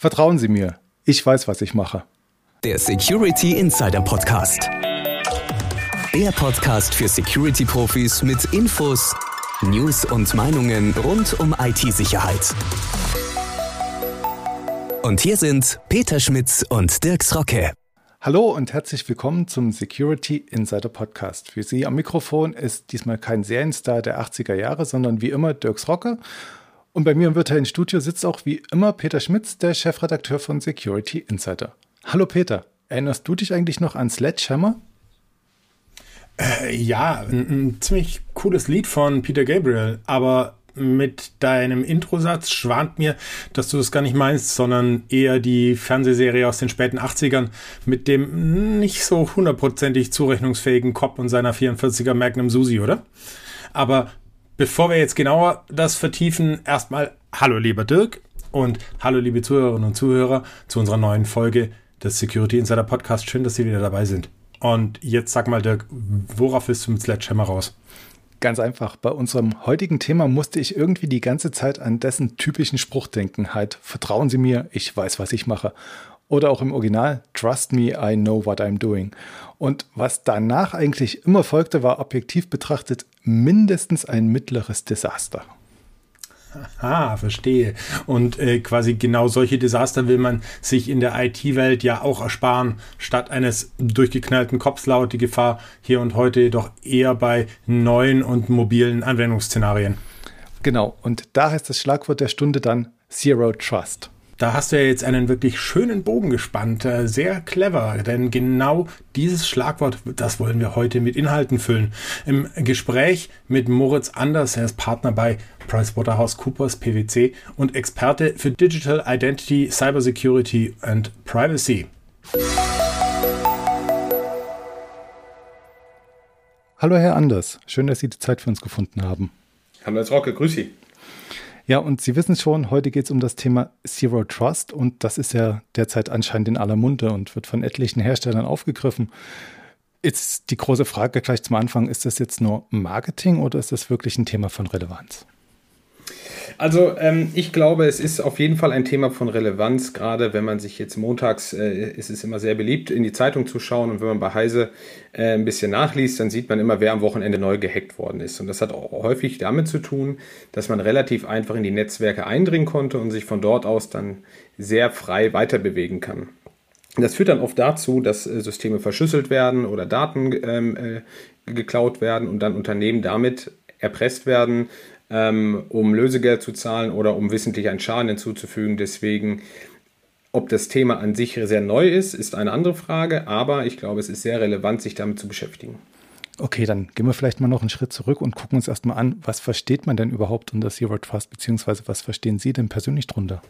Vertrauen Sie mir, ich weiß, was ich mache. Der Security Insider Podcast. Der Podcast für Security-Profis mit Infos, News und Meinungen rund um IT-Sicherheit. Und hier sind Peter Schmitz und Dirks Rocke. Hallo und herzlich willkommen zum Security Insider Podcast. Für Sie am Mikrofon ist diesmal kein Serienstar der 80er Jahre, sondern wie immer Dirks Rocke. Und bei mir im virtuellen Studio sitzt auch wie immer Peter Schmitz, der Chefredakteur von Security Insider. Hallo Peter, erinnerst du dich eigentlich noch an Sledgehammer? Äh, ja, ein, ein ziemlich cooles Lied von Peter Gabriel, aber mit deinem Introsatz schwant mir, dass du das gar nicht meinst, sondern eher die Fernsehserie aus den späten 80ern mit dem nicht so hundertprozentig zurechnungsfähigen Cop und seiner 44er Magnum Susi, oder? Aber bevor wir jetzt genauer das vertiefen, erstmal Hallo lieber Dirk und hallo liebe Zuhörerinnen und Zuhörer zu unserer neuen Folge des Security Insider Podcast. Schön, dass Sie wieder dabei sind. Und jetzt sag mal, Dirk, worauf willst du mit Sledgehammer raus? Ganz einfach. Bei unserem heutigen Thema musste ich irgendwie die ganze Zeit an dessen typischen Spruch denken. Halt, vertrauen Sie mir, ich weiß, was ich mache. Oder auch im Original, Trust me, I know what I'm doing. Und was danach eigentlich immer folgte, war objektiv betrachtet mindestens ein mittleres Desaster. Ah, verstehe. Und äh, quasi genau solche Desaster will man sich in der IT-Welt ja auch ersparen. Statt eines durchgeknallten Kops laut die Gefahr hier und heute jedoch eher bei neuen und mobilen Anwendungsszenarien. Genau, und da heißt das Schlagwort der Stunde dann Zero Trust. Da hast du ja jetzt einen wirklich schönen Bogen gespannt. Äh, sehr clever, denn genau dieses Schlagwort, das wollen wir heute mit Inhalten füllen. Im Gespräch mit Moritz Anders, er ist Partner bei PricewaterhouseCoopers PwC und Experte für Digital Identity, Cybersecurity and Privacy. Hallo Herr Anders, schön, dass Sie die Zeit für uns gefunden haben. Hallo Herr Rocke, grüß Sie. Ja, und Sie wissen schon, heute geht es um das Thema Zero Trust und das ist ja derzeit anscheinend in aller Munde und wird von etlichen Herstellern aufgegriffen. Jetzt die große Frage gleich zum Anfang, ist das jetzt nur Marketing oder ist das wirklich ein Thema von Relevanz? Also ähm, ich glaube, es ist auf jeden Fall ein Thema von Relevanz, gerade wenn man sich jetzt montags, äh, ist es immer sehr beliebt, in die Zeitung zu schauen und wenn man bei Heise äh, ein bisschen nachliest, dann sieht man immer, wer am Wochenende neu gehackt worden ist. Und das hat auch häufig damit zu tun, dass man relativ einfach in die Netzwerke eindringen konnte und sich von dort aus dann sehr frei weiter bewegen kann. Das führt dann oft dazu, dass äh, Systeme verschlüsselt werden oder Daten ähm, äh, geklaut werden und dann Unternehmen damit erpresst werden, ähm, um Lösegeld zu zahlen oder um wissentlich einen Schaden hinzuzufügen. Deswegen, ob das Thema an sich sehr neu ist, ist eine andere Frage, aber ich glaube, es ist sehr relevant, sich damit zu beschäftigen. Okay, dann gehen wir vielleicht mal noch einen Schritt zurück und gucken uns erstmal an, was versteht man denn überhaupt unter Zero Trust, beziehungsweise was verstehen Sie denn persönlich drunter?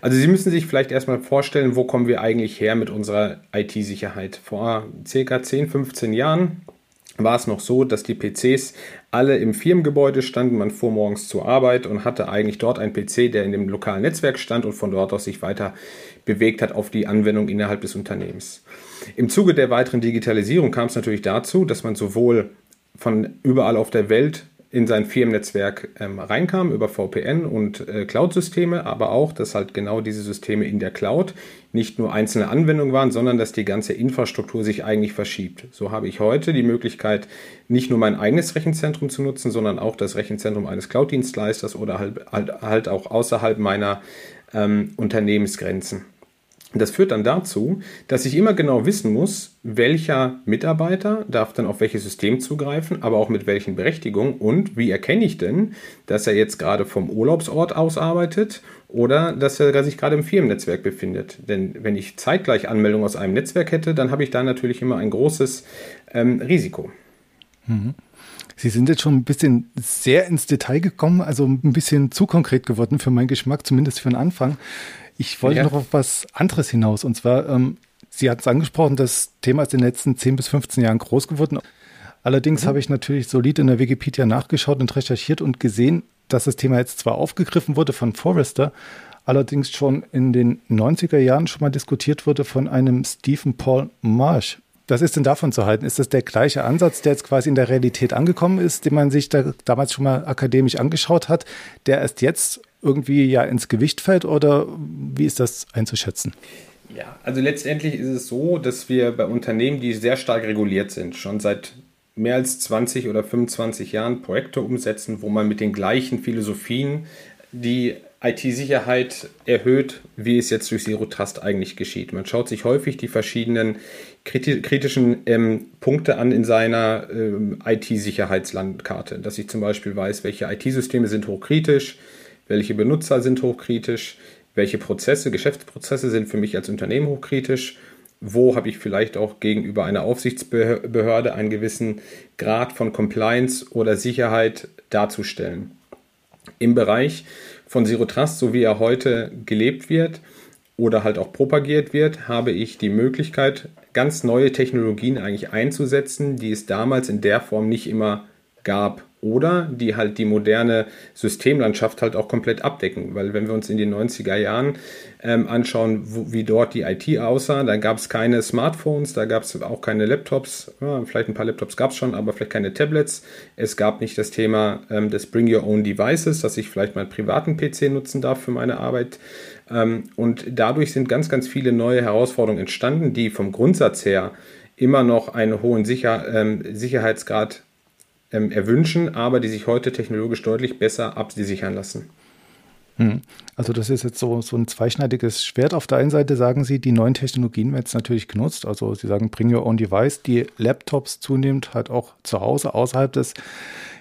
Also Sie müssen sich vielleicht erstmal vorstellen, wo kommen wir eigentlich her mit unserer IT-Sicherheit. Vor circa 10, 15 Jahren war es noch so, dass die PCs alle im Firmengebäude standen. Man fuhr morgens zur Arbeit und hatte eigentlich dort einen PC, der in dem lokalen Netzwerk stand und von dort aus sich weiter bewegt hat auf die Anwendung innerhalb des Unternehmens. Im Zuge der weiteren Digitalisierung kam es natürlich dazu, dass man sowohl von überall auf der Welt in sein Firmennetzwerk ähm, reinkam über VPN und äh, Cloud-Systeme, aber auch, dass halt genau diese Systeme in der Cloud nicht nur einzelne Anwendungen waren, sondern dass die ganze Infrastruktur sich eigentlich verschiebt. So habe ich heute die Möglichkeit, nicht nur mein eigenes Rechenzentrum zu nutzen, sondern auch das Rechenzentrum eines Cloud-Dienstleisters oder halt, halt, halt auch außerhalb meiner ähm, Unternehmensgrenzen. Das führt dann dazu, dass ich immer genau wissen muss, welcher Mitarbeiter darf dann auf welches System zugreifen, aber auch mit welchen Berechtigungen und wie erkenne ich denn, dass er jetzt gerade vom Urlaubsort aus arbeitet oder dass er sich gerade im Firmennetzwerk befindet. Denn wenn ich zeitgleich Anmeldungen aus einem Netzwerk hätte, dann habe ich da natürlich immer ein großes ähm, Risiko. Mhm. Sie sind jetzt schon ein bisschen sehr ins Detail gekommen, also ein bisschen zu konkret geworden für meinen Geschmack, zumindest für den Anfang. Ich wollte ja. noch auf was anderes hinaus. Und zwar, ähm, Sie hatten es angesprochen, das Thema ist in den letzten 10 bis 15 Jahren groß geworden. Allerdings mhm. habe ich natürlich solid in der Wikipedia nachgeschaut und recherchiert und gesehen, dass das Thema jetzt zwar aufgegriffen wurde von Forrester, allerdings schon in den 90er Jahren schon mal diskutiert wurde von einem Stephen Paul Marsh. Was ist denn davon zu halten? Ist das der gleiche Ansatz, der jetzt quasi in der Realität angekommen ist, den man sich da damals schon mal akademisch angeschaut hat, der erst jetzt irgendwie ja ins Gewicht fällt oder wie ist das einzuschätzen? Ja, also letztendlich ist es so, dass wir bei Unternehmen, die sehr stark reguliert sind, schon seit mehr als 20 oder 25 Jahren Projekte umsetzen, wo man mit den gleichen Philosophien die IT-Sicherheit erhöht, wie es jetzt durch Zero Trust eigentlich geschieht. Man schaut sich häufig die verschiedenen kritischen ähm, Punkte an in seiner ähm, IT-Sicherheitslandkarte, dass ich zum Beispiel weiß, welche IT-Systeme sind hochkritisch, welche Benutzer sind hochkritisch, welche Prozesse, Geschäftsprozesse sind für mich als Unternehmen hochkritisch, wo habe ich vielleicht auch gegenüber einer Aufsichtsbehörde einen gewissen Grad von Compliance oder Sicherheit darzustellen. Im Bereich von Zero Trust, so wie er heute gelebt wird oder halt auch propagiert wird, habe ich die Möglichkeit, ganz neue Technologien eigentlich einzusetzen, die es damals in der Form nicht immer gab oder die halt die moderne Systemlandschaft halt auch komplett abdecken. Weil wenn wir uns in den 90er Jahren ähm, anschauen, wo, wie dort die IT aussah, da gab es keine Smartphones, da gab es auch keine Laptops, ja, vielleicht ein paar Laptops gab es schon, aber vielleicht keine Tablets. Es gab nicht das Thema ähm, des Bring Your Own Devices, dass ich vielleicht meinen privaten PC nutzen darf für meine Arbeit. Ähm, und dadurch sind ganz, ganz viele neue Herausforderungen entstanden, die vom Grundsatz her immer noch einen hohen Sicher ähm, Sicherheitsgrad ähm, erwünschen, aber die sich heute technologisch deutlich besser absichern lassen. Hm. Also das ist jetzt so, so ein zweischneidiges Schwert. Auf der einen Seite sagen Sie, die neuen Technologien werden jetzt natürlich genutzt. Also Sie sagen, bring your own device, die Laptops zunehmend halt auch zu Hause außerhalb des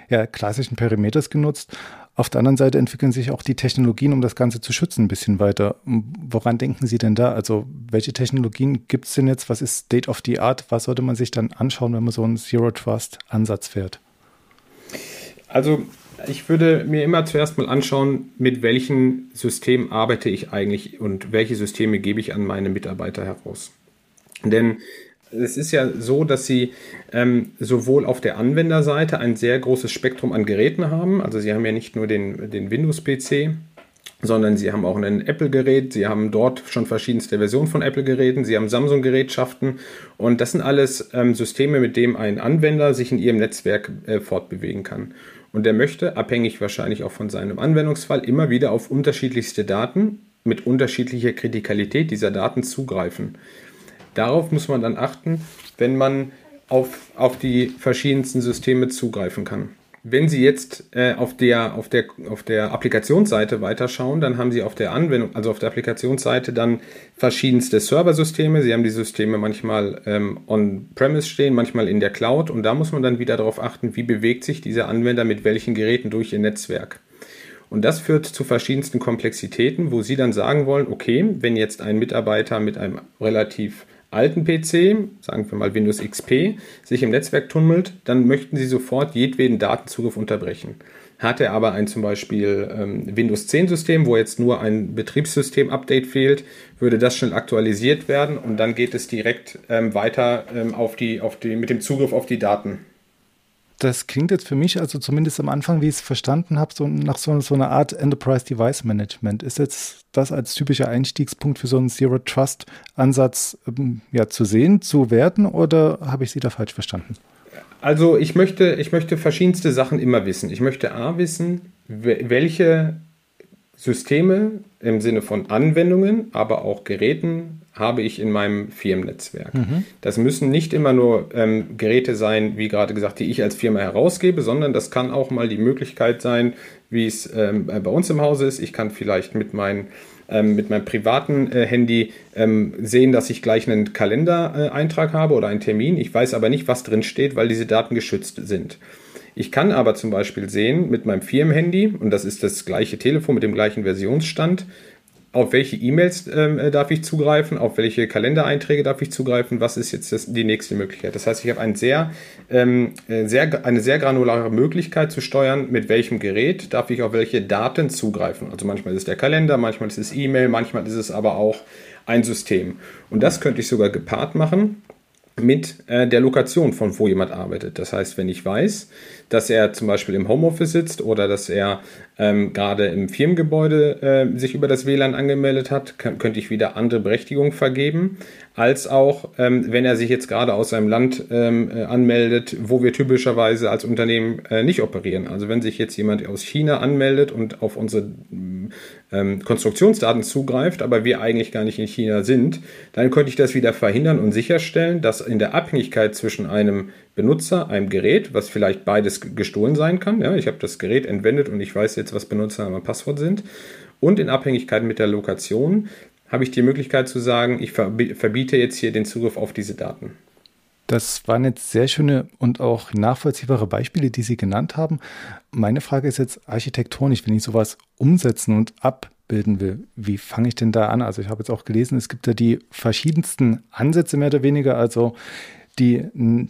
ja, klassischen Perimeters genutzt. Auf der anderen Seite entwickeln sich auch die Technologien, um das Ganze zu schützen, ein bisschen weiter. Woran denken Sie denn da? Also welche Technologien gibt es denn jetzt? Was ist State of the Art? Was sollte man sich dann anschauen, wenn man so einen Zero Trust Ansatz fährt? Also ich würde mir immer zuerst mal anschauen, mit welchen Systemen arbeite ich eigentlich und welche Systeme gebe ich an meine Mitarbeiter heraus. Denn es ist ja so, dass sie ähm, sowohl auf der Anwenderseite ein sehr großes Spektrum an Geräten haben. Also sie haben ja nicht nur den, den Windows-PC, sondern sie haben auch ein Apple-Gerät, sie haben dort schon verschiedenste Versionen von Apple-Geräten, sie haben Samsung-Gerätschaften und das sind alles ähm, Systeme, mit denen ein Anwender sich in ihrem Netzwerk äh, fortbewegen kann. Und er möchte, abhängig wahrscheinlich auch von seinem Anwendungsfall, immer wieder auf unterschiedlichste Daten mit unterschiedlicher Kritikalität dieser Daten zugreifen. Darauf muss man dann achten, wenn man auf, auf die verschiedensten Systeme zugreifen kann. Wenn Sie jetzt äh, auf, der, auf, der, auf der Applikationsseite weiterschauen, dann haben Sie auf der Anwendung, also auf der Applikationsseite dann verschiedenste Serversysteme. Sie haben die Systeme manchmal ähm, on-premise stehen, manchmal in der Cloud und da muss man dann wieder darauf achten, wie bewegt sich dieser Anwender mit welchen Geräten durch Ihr Netzwerk. Und das führt zu verschiedensten Komplexitäten, wo Sie dann sagen wollen, okay, wenn jetzt ein Mitarbeiter mit einem relativ alten PC, sagen wir mal Windows XP, sich im Netzwerk tummelt, dann möchten Sie sofort jedweden Datenzugriff unterbrechen. Hat er aber ein zum Beispiel ähm, Windows 10 System, wo jetzt nur ein Betriebssystem-Update fehlt, würde das schnell aktualisiert werden und dann geht es direkt ähm, weiter ähm, auf die, auf die, mit dem Zugriff auf die Daten das klingt jetzt für mich, also zumindest am Anfang, wie ich es verstanden habe, so nach so, so einer Art Enterprise Device Management. Ist jetzt das als typischer Einstiegspunkt für so einen Zero Trust Ansatz ähm, ja, zu sehen, zu werden oder habe ich Sie da falsch verstanden? Also ich möchte, ich möchte verschiedenste Sachen immer wissen. Ich möchte A wissen, welche Systeme im Sinne von Anwendungen, aber auch Geräten habe ich in meinem Firmennetzwerk. Mhm. Das müssen nicht immer nur ähm, Geräte sein, wie gerade gesagt, die ich als Firma herausgebe, sondern das kann auch mal die Möglichkeit sein, wie es ähm, bei uns im Hause ist. Ich kann vielleicht mit, mein, ähm, mit meinem privaten äh, Handy ähm, sehen, dass ich gleich einen Kalendereintrag äh, habe oder einen Termin. Ich weiß aber nicht, was drin steht, weil diese Daten geschützt sind. Ich kann aber zum Beispiel sehen mit meinem Firmenhandy, und das ist das gleiche Telefon mit dem gleichen Versionsstand, auf welche E-Mails ähm, äh, darf ich zugreifen, auf welche Kalendereinträge darf ich zugreifen, was ist jetzt das, die nächste Möglichkeit. Das heißt, ich habe ein sehr, ähm, äh, sehr, eine sehr granulare Möglichkeit zu steuern, mit welchem Gerät darf ich auf welche Daten zugreifen. Also manchmal ist es der Kalender, manchmal ist es E-Mail, manchmal ist es aber auch ein System. Und das könnte ich sogar gepaart machen mit äh, der Lokation, von wo jemand arbeitet. Das heißt, wenn ich weiß, dass er zum Beispiel im Homeoffice sitzt oder dass er ähm, gerade im Firmengebäude äh, sich über das WLAN angemeldet hat, kann, könnte ich wieder andere Berechtigungen vergeben, als auch, ähm, wenn er sich jetzt gerade aus einem Land ähm, äh, anmeldet, wo wir typischerweise als Unternehmen äh, nicht operieren. Also wenn sich jetzt jemand aus China anmeldet und auf unsere ähm, Konstruktionsdaten zugreift, aber wir eigentlich gar nicht in China sind, dann könnte ich das wieder verhindern und sicherstellen, dass in der Abhängigkeit zwischen einem Benutzer, einem Gerät, was vielleicht beides gestohlen sein kann, ja, ich habe das Gerät entwendet und ich weiß jetzt, was Benutzer und Passwort sind, und in Abhängigkeit mit der Lokation habe ich die Möglichkeit zu sagen, ich verbiete jetzt hier den Zugriff auf diese Daten. Das waren jetzt sehr schöne und auch nachvollziehbare Beispiele, die Sie genannt haben. Meine Frage ist jetzt architektonisch, wenn ich sowas umsetzen und abbilden will, wie fange ich denn da an? Also ich habe jetzt auch gelesen, es gibt da die verschiedensten Ansätze mehr oder weniger. Also die,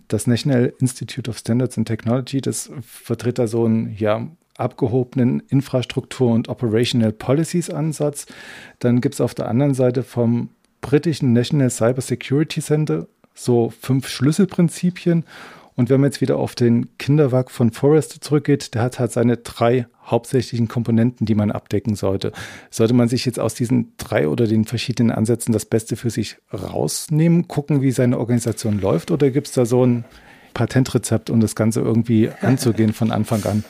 das National Institute of Standards and Technology, das vertritt da so einen ja, abgehobenen Infrastruktur- und Operational Policies Ansatz. Dann gibt es auf der anderen Seite vom britischen National Cyber Security Center so fünf Schlüsselprinzipien. Und wenn man jetzt wieder auf den Kinderwag von Forrest zurückgeht, der hat halt seine drei hauptsächlichen Komponenten, die man abdecken sollte. Sollte man sich jetzt aus diesen drei oder den verschiedenen Ansätzen das Beste für sich rausnehmen, gucken, wie seine Organisation läuft, oder gibt es da so ein Patentrezept, um das Ganze irgendwie anzugehen von Anfang an?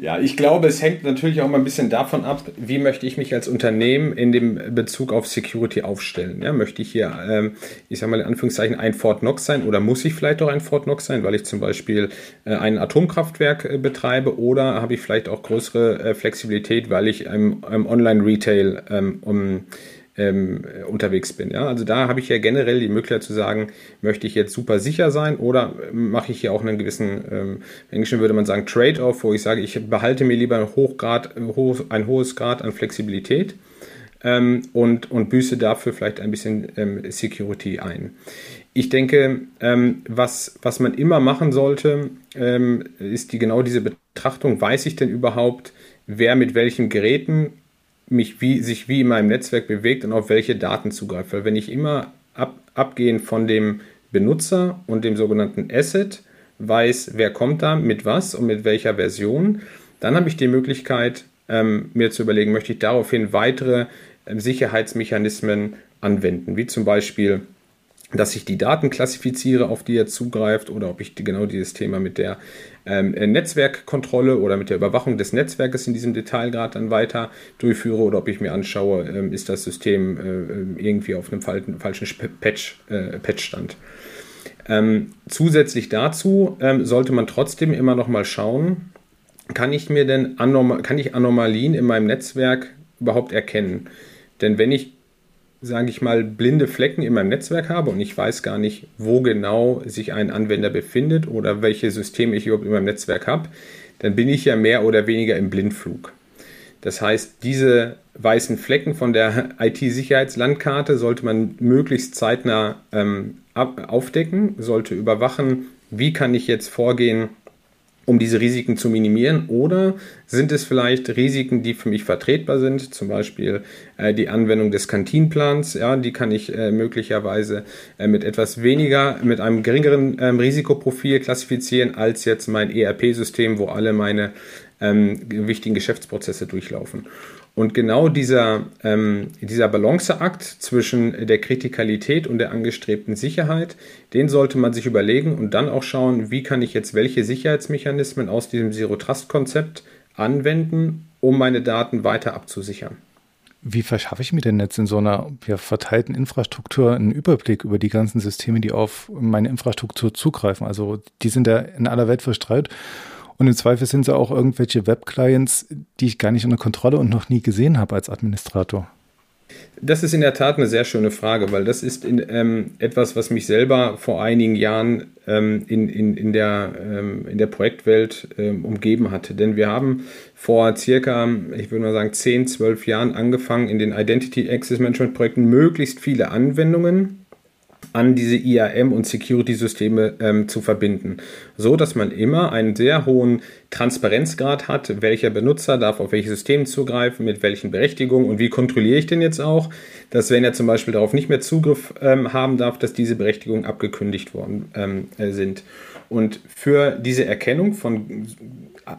Ja, ich glaube, es hängt natürlich auch mal ein bisschen davon ab, wie möchte ich mich als Unternehmen in dem Bezug auf Security aufstellen. Ja, möchte ich hier, ähm, ich sage mal in Anführungszeichen, ein Fort Knox sein oder muss ich vielleicht auch ein Fort Knox sein, weil ich zum Beispiel äh, ein Atomkraftwerk äh, betreibe oder habe ich vielleicht auch größere äh, Flexibilität, weil ich im, im Online-Retail ähm, um ähm, unterwegs bin. Ja? Also da habe ich ja generell die Möglichkeit zu sagen, möchte ich jetzt super sicher sein oder mache ich hier auch einen gewissen, ähm, im Englischen würde man sagen, Trade-off, wo ich sage, ich behalte mir lieber ein, Hochgrad, hoch, ein hohes Grad an Flexibilität ähm, und, und büße dafür vielleicht ein bisschen ähm, Security ein. Ich denke, ähm, was, was man immer machen sollte, ähm, ist die genau diese Betrachtung, weiß ich denn überhaupt, wer mit welchen Geräten mich wie, sich wie in meinem Netzwerk bewegt und auf welche Daten zugreift. Weil wenn ich immer ab, abgehend von dem Benutzer und dem sogenannten Asset weiß, wer kommt da mit was und mit welcher Version, dann habe ich die Möglichkeit, ähm, mir zu überlegen, möchte ich daraufhin weitere äh, Sicherheitsmechanismen anwenden, wie zum Beispiel dass ich die Daten klassifiziere, auf die er zugreift, oder ob ich genau dieses Thema mit der ähm, Netzwerkkontrolle oder mit der Überwachung des Netzwerkes in diesem Detailgrad dann weiter durchführe, oder ob ich mir anschaue, ähm, ist das System äh, irgendwie auf einem falschen, Patch, äh, Patchstand. Ähm, zusätzlich dazu ähm, sollte man trotzdem immer noch mal schauen, kann ich mir denn Anormal kann ich Anomalien in meinem Netzwerk überhaupt erkennen? Denn wenn ich sage ich mal, blinde Flecken in meinem Netzwerk habe und ich weiß gar nicht, wo genau sich ein Anwender befindet oder welche Systeme ich überhaupt in meinem Netzwerk habe, dann bin ich ja mehr oder weniger im Blindflug. Das heißt, diese weißen Flecken von der IT-Sicherheitslandkarte sollte man möglichst zeitnah ähm, aufdecken, sollte überwachen, wie kann ich jetzt vorgehen, um diese Risiken zu minimieren? Oder sind es vielleicht Risiken, die für mich vertretbar sind? Zum Beispiel äh, die Anwendung des Kantinplans. Ja, die kann ich äh, möglicherweise äh, mit etwas weniger, mit einem geringeren ähm, Risikoprofil klassifizieren als jetzt mein ERP-System, wo alle meine ähm, wichtigen Geschäftsprozesse durchlaufen. Und genau dieser, ähm, dieser Balanceakt zwischen der Kritikalität und der angestrebten Sicherheit, den sollte man sich überlegen und dann auch schauen, wie kann ich jetzt welche Sicherheitsmechanismen aus diesem Zero-Trust-Konzept anwenden, um meine Daten weiter abzusichern. Wie verschaffe ich mir denn jetzt in so einer ja, verteilten Infrastruktur einen Überblick über die ganzen Systeme, die auf meine Infrastruktur zugreifen? Also die sind ja in aller Welt verstreut und im Zweifel sind es auch irgendwelche Web-Clients, die ich gar nicht unter Kontrolle und noch nie gesehen habe als Administrator. Das ist in der Tat eine sehr schöne Frage, weil das ist in, ähm, etwas, was mich selber vor einigen Jahren ähm, in, in, in, der, ähm, in der Projektwelt ähm, umgeben hatte. Denn wir haben vor circa, ich würde mal sagen, 10, 12 Jahren angefangen, in den Identity Access Management Projekten möglichst viele Anwendungen an diese IAM und Security-Systeme ähm, zu verbinden, so dass man immer einen sehr hohen Transparenzgrad hat, welcher Benutzer darf auf welche Systeme zugreifen, mit welchen Berechtigungen und wie kontrolliere ich denn jetzt auch, dass wenn er zum Beispiel darauf nicht mehr Zugriff ähm, haben darf, dass diese Berechtigungen abgekündigt worden ähm, äh, sind. Und für diese Erkennung von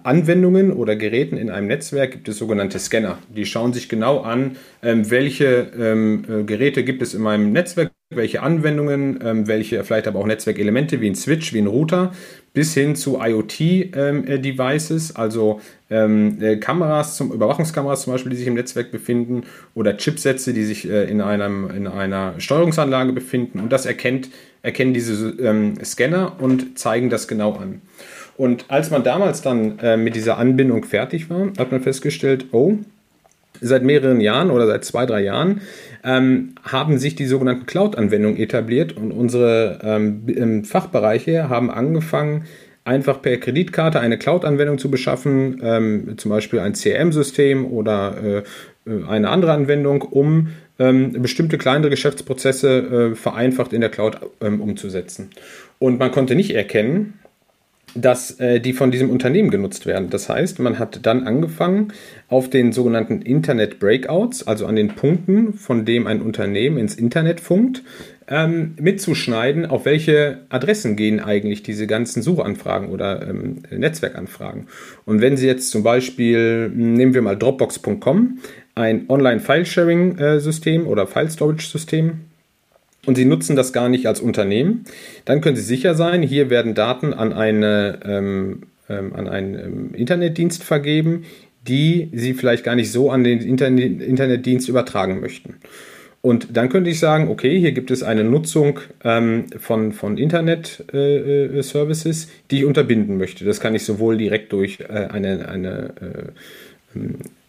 Anwendungen oder Geräten in einem Netzwerk gibt es sogenannte Scanner. Die schauen sich genau an, ähm, welche ähm, äh, Geräte gibt es in meinem Netzwerk welche Anwendungen, ähm, welche vielleicht aber auch Netzwerkelemente wie ein Switch, wie ein Router, bis hin zu IoT-Devices, ähm, äh, also ähm, äh, Kameras, zum, Überwachungskameras zum Beispiel, die sich im Netzwerk befinden, oder Chipsätze, die sich äh, in, einem, in einer Steuerungsanlage befinden. Und das erkennt, erkennen diese Scanner und zeigen das genau an. Und als man damals dann mit dieser Anbindung fertig war, hat man festgestellt, oh, seit mehreren Jahren oder seit zwei, drei Jahren ähm, haben sich die sogenannten Cloud-Anwendungen etabliert und unsere ähm, Fachbereiche haben angefangen, einfach per Kreditkarte eine Cloud-Anwendung zu beschaffen, ähm, zum Beispiel ein CRM-System oder äh, äh, eine andere Anwendung, um ähm, bestimmte kleinere Geschäftsprozesse äh, vereinfacht in der Cloud ähm, umzusetzen. Und man konnte nicht erkennen, dass äh, die von diesem Unternehmen genutzt werden. Das heißt, man hat dann angefangen, auf den sogenannten Internet Breakouts, also an den Punkten, von dem ein Unternehmen ins Internet funkt, ähm, mitzuschneiden, auf welche Adressen gehen eigentlich diese ganzen Suchanfragen oder ähm, Netzwerkanfragen. Und wenn Sie jetzt zum Beispiel, nehmen wir mal Dropbox.com, ein Online-File-Sharing-System äh, oder File-Storage-System, und Sie nutzen das gar nicht als Unternehmen, dann können Sie sicher sein, hier werden Daten an, eine, ähm, ähm, an einen ähm, Internetdienst vergeben, die Sie vielleicht gar nicht so an den Internet Internetdienst übertragen möchten. Und dann könnte ich sagen, okay, hier gibt es eine Nutzung ähm, von, von Internet-Services, äh, äh die ich unterbinden möchte. Das kann ich sowohl direkt durch äh, eine, eine äh, ähm, äh,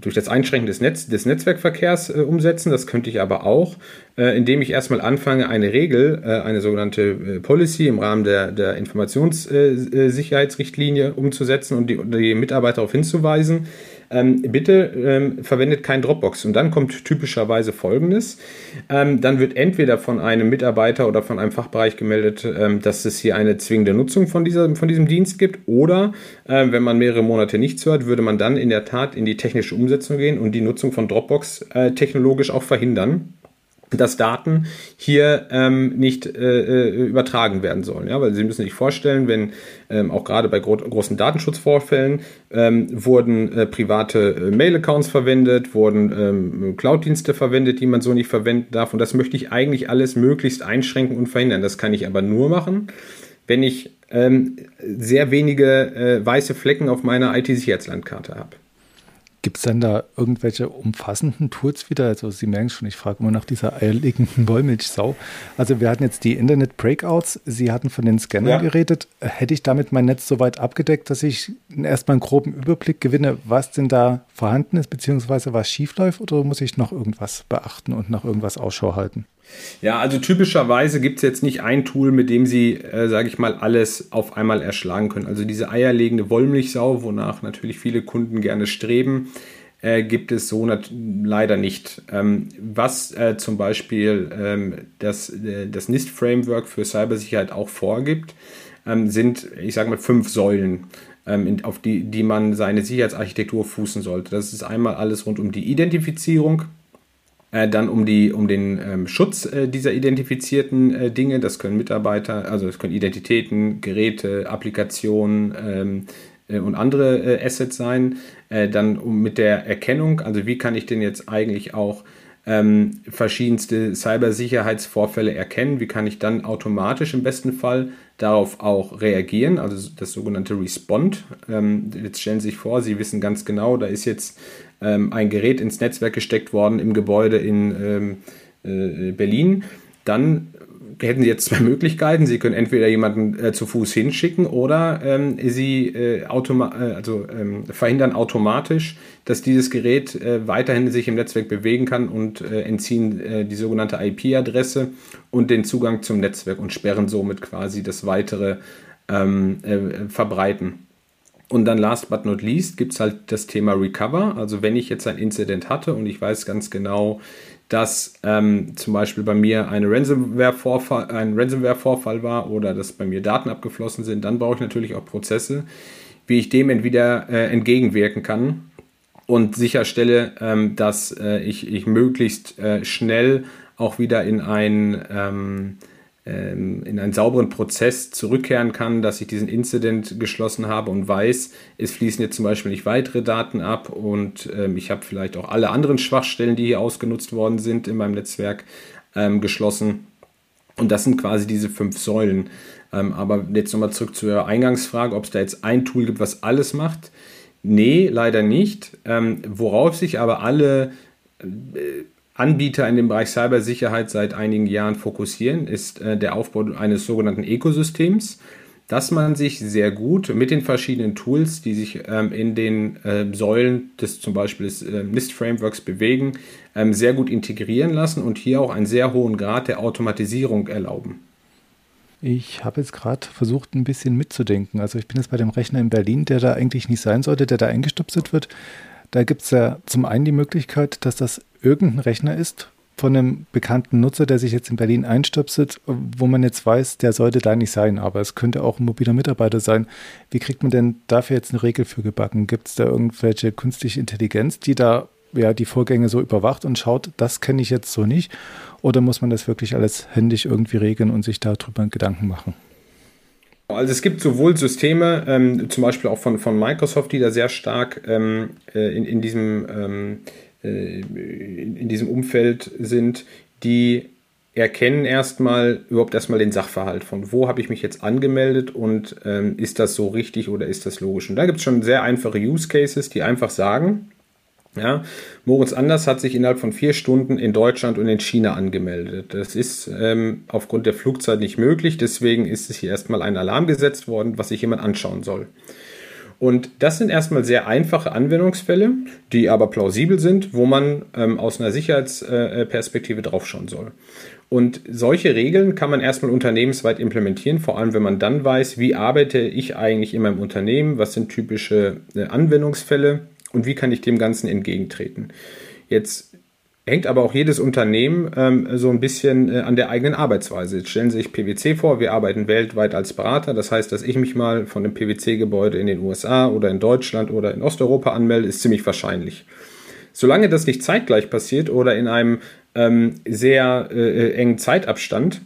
durch das Einschränken des, Netz, des Netzwerkverkehrs äh, umsetzen. Das könnte ich aber auch, äh, indem ich erstmal anfange, eine Regel, äh, eine sogenannte äh, Policy im Rahmen der, der Informationssicherheitsrichtlinie umzusetzen und die, die Mitarbeiter darauf hinzuweisen, ähm, bitte ähm, verwendet kein Dropbox. Und dann kommt typischerweise Folgendes. Ähm, dann wird entweder von einem Mitarbeiter oder von einem Fachbereich gemeldet, ähm, dass es hier eine zwingende Nutzung von, dieser, von diesem Dienst gibt. Oder äh, wenn man mehrere Monate nichts hört, würde man dann in der Tat in die technische Umsetzung gehen und die Nutzung von Dropbox äh, technologisch auch verhindern dass Daten hier ähm, nicht äh, äh, übertragen werden sollen. Ja? Weil Sie müssen sich vorstellen, wenn ähm, auch gerade bei gro großen Datenschutzvorfällen ähm, wurden äh, private äh, Mail-Accounts verwendet, wurden ähm, Cloud-Dienste verwendet, die man so nicht verwenden darf. Und das möchte ich eigentlich alles möglichst einschränken und verhindern. Das kann ich aber nur machen, wenn ich ähm, sehr wenige äh, weiße Flecken auf meiner IT-Sicherheitslandkarte habe. Gibt es denn da irgendwelche umfassenden Tools wieder? Also Sie merken schon, ich frage immer nach dieser eierlegenden Wollmilchsau. Also wir hatten jetzt die Internet Breakouts, Sie hatten von den Scannern ja. geredet. Hätte ich damit mein Netz so weit abgedeckt, dass ich erstmal einen groben Überblick gewinne, was denn da vorhanden ist, beziehungsweise was schiefläuft, oder muss ich noch irgendwas beachten und nach irgendwas Ausschau halten? Ja, also typischerweise gibt es jetzt nicht ein Tool, mit dem Sie, äh, sage ich mal, alles auf einmal erschlagen können. Also diese eierlegende Wollmilchsau, wonach natürlich viele Kunden gerne streben, äh, gibt es so leider nicht. Ähm, was äh, zum Beispiel ähm, das, äh, das NIST-Framework für Cybersicherheit auch vorgibt, ähm, sind, ich sage mal, fünf Säulen ähm, in, auf die, die man seine Sicherheitsarchitektur fußen sollte. Das ist einmal alles rund um die Identifizierung, äh, dann um, die, um den ähm, Schutz äh, dieser identifizierten äh, Dinge. Das können Mitarbeiter, also das können Identitäten, Geräte, Applikationen ähm, äh, und andere äh, Assets sein. Äh, dann um mit der Erkennung, also wie kann ich denn jetzt eigentlich auch ähm, verschiedenste Cybersicherheitsvorfälle erkennen? Wie kann ich dann automatisch im besten Fall darauf auch reagieren? Also das sogenannte Respond. Ähm, jetzt stellen Sie sich vor, Sie wissen ganz genau, da ist jetzt ähm, ein Gerät ins Netzwerk gesteckt worden im Gebäude in ähm, äh, Berlin. Dann hätten Sie jetzt zwei Möglichkeiten. Sie können entweder jemanden äh, zu Fuß hinschicken oder ähm, Sie äh, automa äh, also, ähm, verhindern automatisch, dass dieses Gerät äh, weiterhin sich im Netzwerk bewegen kann und äh, entziehen äh, die sogenannte IP-Adresse und den Zugang zum Netzwerk und sperren somit quasi das weitere ähm, Verbreiten. Und dann last but not least gibt es halt das Thema Recover. Also wenn ich jetzt ein Incident hatte und ich weiß ganz genau, dass ähm, zum Beispiel bei mir eine Ransomware-Vorfall, ein Ransomware-Vorfall war oder dass bei mir Daten abgeflossen sind, dann brauche ich natürlich auch Prozesse, wie ich dem entweder äh, entgegenwirken kann und sicherstelle, ähm, dass äh, ich, ich möglichst äh, schnell auch wieder in ein ähm, in einen sauberen Prozess zurückkehren kann, dass ich diesen Incident geschlossen habe und weiß, es fließen jetzt zum Beispiel nicht weitere Daten ab und ähm, ich habe vielleicht auch alle anderen Schwachstellen, die hier ausgenutzt worden sind in meinem Netzwerk, ähm, geschlossen. Und das sind quasi diese fünf Säulen. Ähm, aber jetzt nochmal zurück zu Ihrer Eingangsfrage, ob es da jetzt ein Tool gibt, was alles macht. Nee, leider nicht. Ähm, worauf sich aber alle äh, Anbieter in dem Bereich Cybersicherheit seit einigen Jahren fokussieren, ist äh, der Aufbau eines sogenannten Ökosystems, dass man sich sehr gut mit den verschiedenen Tools, die sich ähm, in den äh, Säulen des zum Beispiel des äh, NIST-Frameworks bewegen, ähm, sehr gut integrieren lassen und hier auch einen sehr hohen Grad der Automatisierung erlauben. Ich habe jetzt gerade versucht, ein bisschen mitzudenken. Also ich bin jetzt bei dem Rechner in Berlin, der da eigentlich nicht sein sollte, der da eingestupset wird. Da gibt es ja zum einen die Möglichkeit, dass das irgendein Rechner ist von einem bekannten Nutzer, der sich jetzt in Berlin einstöpselt, wo man jetzt weiß, der sollte da nicht sein, aber es könnte auch ein mobiler Mitarbeiter sein. Wie kriegt man denn dafür jetzt eine Regel für gebacken? Gibt es da irgendwelche künstliche Intelligenz, die da ja die Vorgänge so überwacht und schaut, das kenne ich jetzt so nicht? Oder muss man das wirklich alles händisch irgendwie regeln und sich darüber Gedanken machen? Also es gibt sowohl Systeme, ähm, zum Beispiel auch von, von Microsoft, die da sehr stark ähm, äh, in, in, diesem, ähm, äh, in, in, diesem Umfeld sind, die erkennen erstmal überhaupt erstmal den Sachverhalt von wo habe ich mich jetzt angemeldet und ähm, ist das so richtig oder ist das logisch. Und da gibt es schon sehr einfache Use Cases, die einfach sagen, ja, Moritz Anders hat sich innerhalb von vier Stunden in Deutschland und in China angemeldet. Das ist ähm, aufgrund der Flugzeit nicht möglich, deswegen ist es hier erstmal ein Alarm gesetzt worden, was sich jemand anschauen soll. Und das sind erstmal sehr einfache Anwendungsfälle, die aber plausibel sind, wo man ähm, aus einer Sicherheitsperspektive äh, draufschauen soll. Und solche Regeln kann man erstmal unternehmensweit implementieren, vor allem wenn man dann weiß, wie arbeite ich eigentlich in meinem Unternehmen, was sind typische äh, Anwendungsfälle und wie kann ich dem Ganzen entgegentreten. Jetzt hängt aber auch jedes Unternehmen ähm, so ein bisschen äh, an der eigenen Arbeitsweise. Jetzt stellen Sie sich PwC vor, wir arbeiten weltweit als Berater. Das heißt, dass ich mich mal von einem PwC-Gebäude in den USA oder in Deutschland oder in Osteuropa anmelde, ist ziemlich wahrscheinlich. Solange das nicht zeitgleich passiert oder in einem ähm, sehr äh, engen Zeitabstand,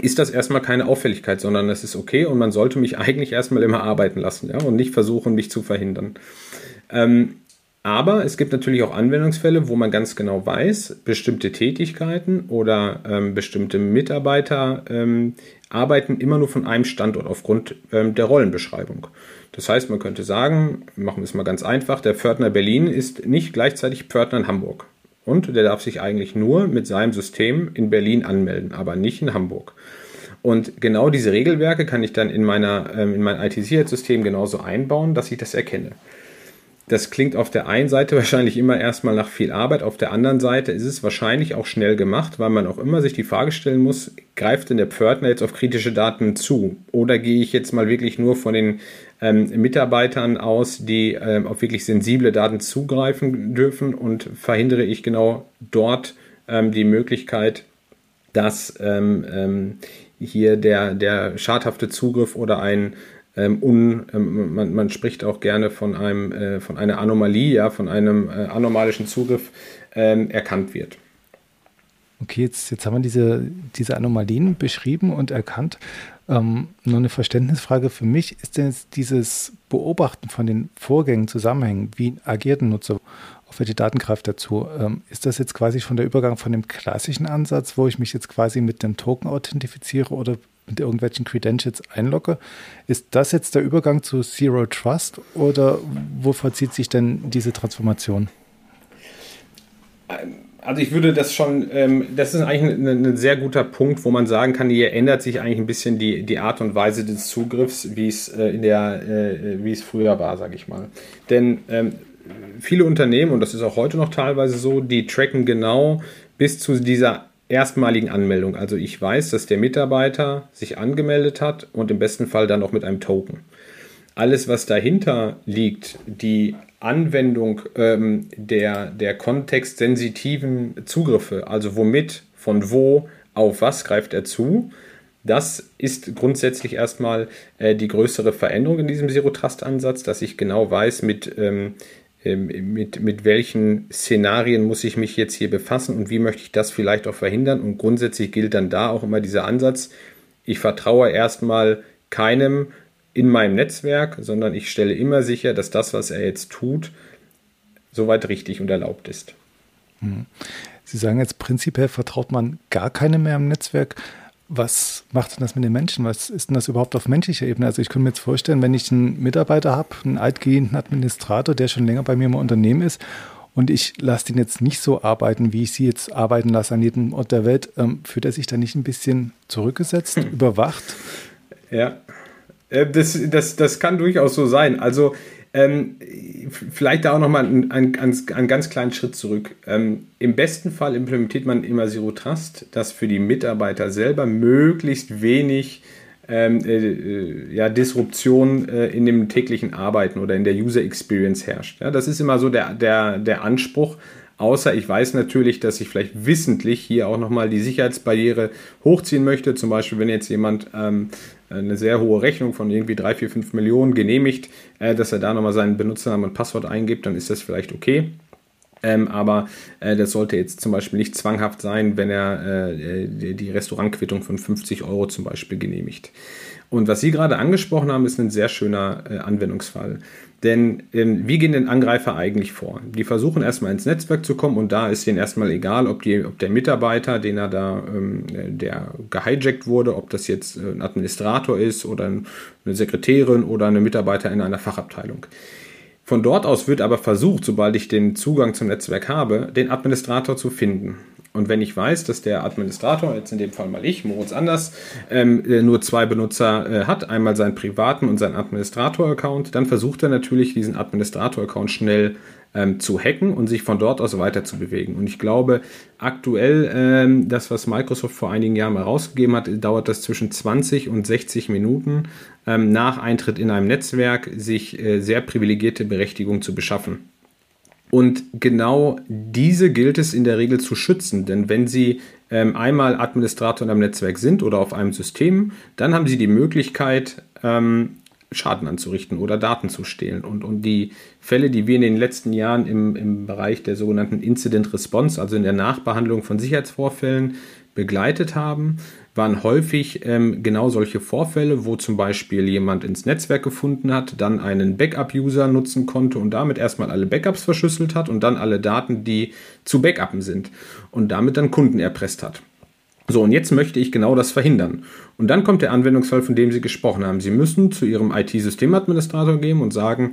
ist das erstmal keine Auffälligkeit, sondern es ist okay und man sollte mich eigentlich erstmal immer arbeiten lassen ja, und nicht versuchen, mich zu verhindern. Ähm, aber es gibt natürlich auch Anwendungsfälle, wo man ganz genau weiß, bestimmte Tätigkeiten oder ähm, bestimmte Mitarbeiter ähm, arbeiten immer nur von einem Standort aufgrund ähm, der Rollenbeschreibung. Das heißt, man könnte sagen, machen wir es mal ganz einfach, der Pförtner Berlin ist nicht gleichzeitig Pförtner in Hamburg. Und der darf sich eigentlich nur mit seinem System in Berlin anmelden, aber nicht in Hamburg. Und genau diese Regelwerke kann ich dann in, meiner, ähm, in mein IT-Sicherheitssystem genauso einbauen, dass ich das erkenne. Das klingt auf der einen Seite wahrscheinlich immer erstmal nach viel Arbeit, auf der anderen Seite ist es wahrscheinlich auch schnell gemacht, weil man auch immer sich die Frage stellen muss, greift denn der Pförtner jetzt auf kritische Daten zu? Oder gehe ich jetzt mal wirklich nur von den ähm, Mitarbeitern aus, die ähm, auf wirklich sensible Daten zugreifen dürfen und verhindere ich genau dort ähm, die Möglichkeit, dass ähm, ähm, hier der, der schadhafte Zugriff oder ein ähm, un, ähm, man, man, spricht auch gerne von einem äh, von einer Anomalie, ja, von einem äh, anomalischen Zugriff ähm, erkannt wird. Okay, jetzt, jetzt haben wir diese, diese Anomalien beschrieben und erkannt. Ähm, nur eine Verständnisfrage für mich, ist denn jetzt dieses Beobachten von den Vorgängen, Zusammenhängen, wie agiert ein Nutzer, auf welche Daten greift er zu? Ähm, ist das jetzt quasi schon der Übergang von dem klassischen Ansatz, wo ich mich jetzt quasi mit dem Token authentifiziere oder mit irgendwelchen Credentials einlogge. Ist das jetzt der Übergang zu Zero Trust oder wo vollzieht sich denn diese Transformation? Also ich würde das schon, ähm, das ist eigentlich ein, ein, sehr guter Punkt, wo man sagen kann, hier ändert sich eigentlich ein bisschen die, die Art und Weise des Zugriffs, wie es äh, in der, äh, wie es früher war, sage ich mal. Denn ähm, viele Unternehmen, und das ist auch heute noch teilweise so, die tracken genau bis zu dieser erstmaligen Anmeldung. Also ich weiß, dass der Mitarbeiter sich angemeldet hat und im besten Fall dann auch mit einem Token. Alles, was dahinter liegt, die Anwendung ähm, der, der kontextsensitiven Zugriffe, also womit, von wo, auf was greift er zu, das ist grundsätzlich erstmal äh, die größere Veränderung in diesem Zero-Trust-Ansatz, dass ich genau weiß, mit ähm, mit, mit welchen Szenarien muss ich mich jetzt hier befassen und wie möchte ich das vielleicht auch verhindern. Und grundsätzlich gilt dann da auch immer dieser Ansatz, ich vertraue erstmal keinem in meinem Netzwerk, sondern ich stelle immer sicher, dass das, was er jetzt tut, soweit richtig und erlaubt ist. Hm. Sie sagen jetzt prinzipiell vertraut man gar keine mehr im Netzwerk. Was macht denn das mit den Menschen? Was ist denn das überhaupt auf menschlicher Ebene? Also ich könnte mir jetzt vorstellen, wenn ich einen Mitarbeiter habe, einen altgehenden Administrator, der schon länger bei mir im Unternehmen ist und ich lasse den jetzt nicht so arbeiten, wie ich sie jetzt arbeiten lasse an jedem Ort der Welt, ähm, fühlt er sich da nicht ein bisschen zurückgesetzt, hm. überwacht? Ja, äh, das, das, das kann durchaus so sein. Also ähm, vielleicht da auch nochmal einen, einen, einen, ganz kleinen Schritt zurück. Ähm, Im besten Fall implementiert man immer Zero Trust, dass für die Mitarbeiter selber möglichst wenig ähm, äh, äh, ja, Disruption äh, in dem täglichen Arbeiten oder in der User Experience herrscht. Ja, das ist immer so der, der, der Anspruch. Außer ich weiß natürlich, dass ich vielleicht wissentlich hier auch nochmal die Sicherheitsbarriere hochziehen möchte. Zum Beispiel, wenn jetzt jemand ähm, eine sehr hohe Rechnung von irgendwie 3, 4, 5 Millionen genehmigt, äh, dass er da nochmal seinen Benutzernamen und Passwort eingibt, dann ist das vielleicht okay. Ähm, aber äh, das sollte jetzt zum Beispiel nicht zwanghaft sein, wenn er äh, die Restaurantquittung von 50 Euro zum Beispiel genehmigt. Und was Sie gerade angesprochen haben, ist ein sehr schöner äh, Anwendungsfall. Denn ähm, wie gehen denn Angreifer eigentlich vor? Die versuchen erstmal ins Netzwerk zu kommen und da ist ihnen erstmal egal, ob, die, ob der Mitarbeiter, den er da, ähm, der gehijackt wurde, ob das jetzt äh, ein Administrator ist oder eine Sekretärin oder eine Mitarbeiter in einer Fachabteilung. Von dort aus wird aber versucht, sobald ich den Zugang zum Netzwerk habe, den Administrator zu finden. Und wenn ich weiß, dass der Administrator, jetzt in dem Fall mal ich, Moritz Anders, ähm, äh, nur zwei Benutzer äh, hat, einmal seinen privaten und seinen Administrator-Account, dann versucht er natürlich, diesen Administrator-Account schnell ähm, zu hacken und sich von dort aus weiter zu bewegen. Und ich glaube, aktuell, ähm, das, was Microsoft vor einigen Jahren mal rausgegeben hat, dauert das zwischen 20 und 60 Minuten ähm, nach Eintritt in einem Netzwerk, sich äh, sehr privilegierte Berechtigung zu beschaffen. Und genau diese gilt es in der Regel zu schützen, denn wenn Sie ähm, einmal Administrator in einem Netzwerk sind oder auf einem System, dann haben Sie die Möglichkeit, ähm, Schaden anzurichten oder Daten zu stehlen. Und, und die Fälle, die wir in den letzten Jahren im, im Bereich der sogenannten Incident Response, also in der Nachbehandlung von Sicherheitsvorfällen, begleitet haben, waren häufig ähm, genau solche Vorfälle, wo zum Beispiel jemand ins Netzwerk gefunden hat, dann einen Backup-User nutzen konnte und damit erstmal alle Backups verschlüsselt hat und dann alle Daten, die zu Backuppen sind und damit dann Kunden erpresst hat. So, und jetzt möchte ich genau das verhindern. Und dann kommt der Anwendungsfall, von dem Sie gesprochen haben. Sie müssen zu Ihrem IT-Systemadministrator gehen und sagen,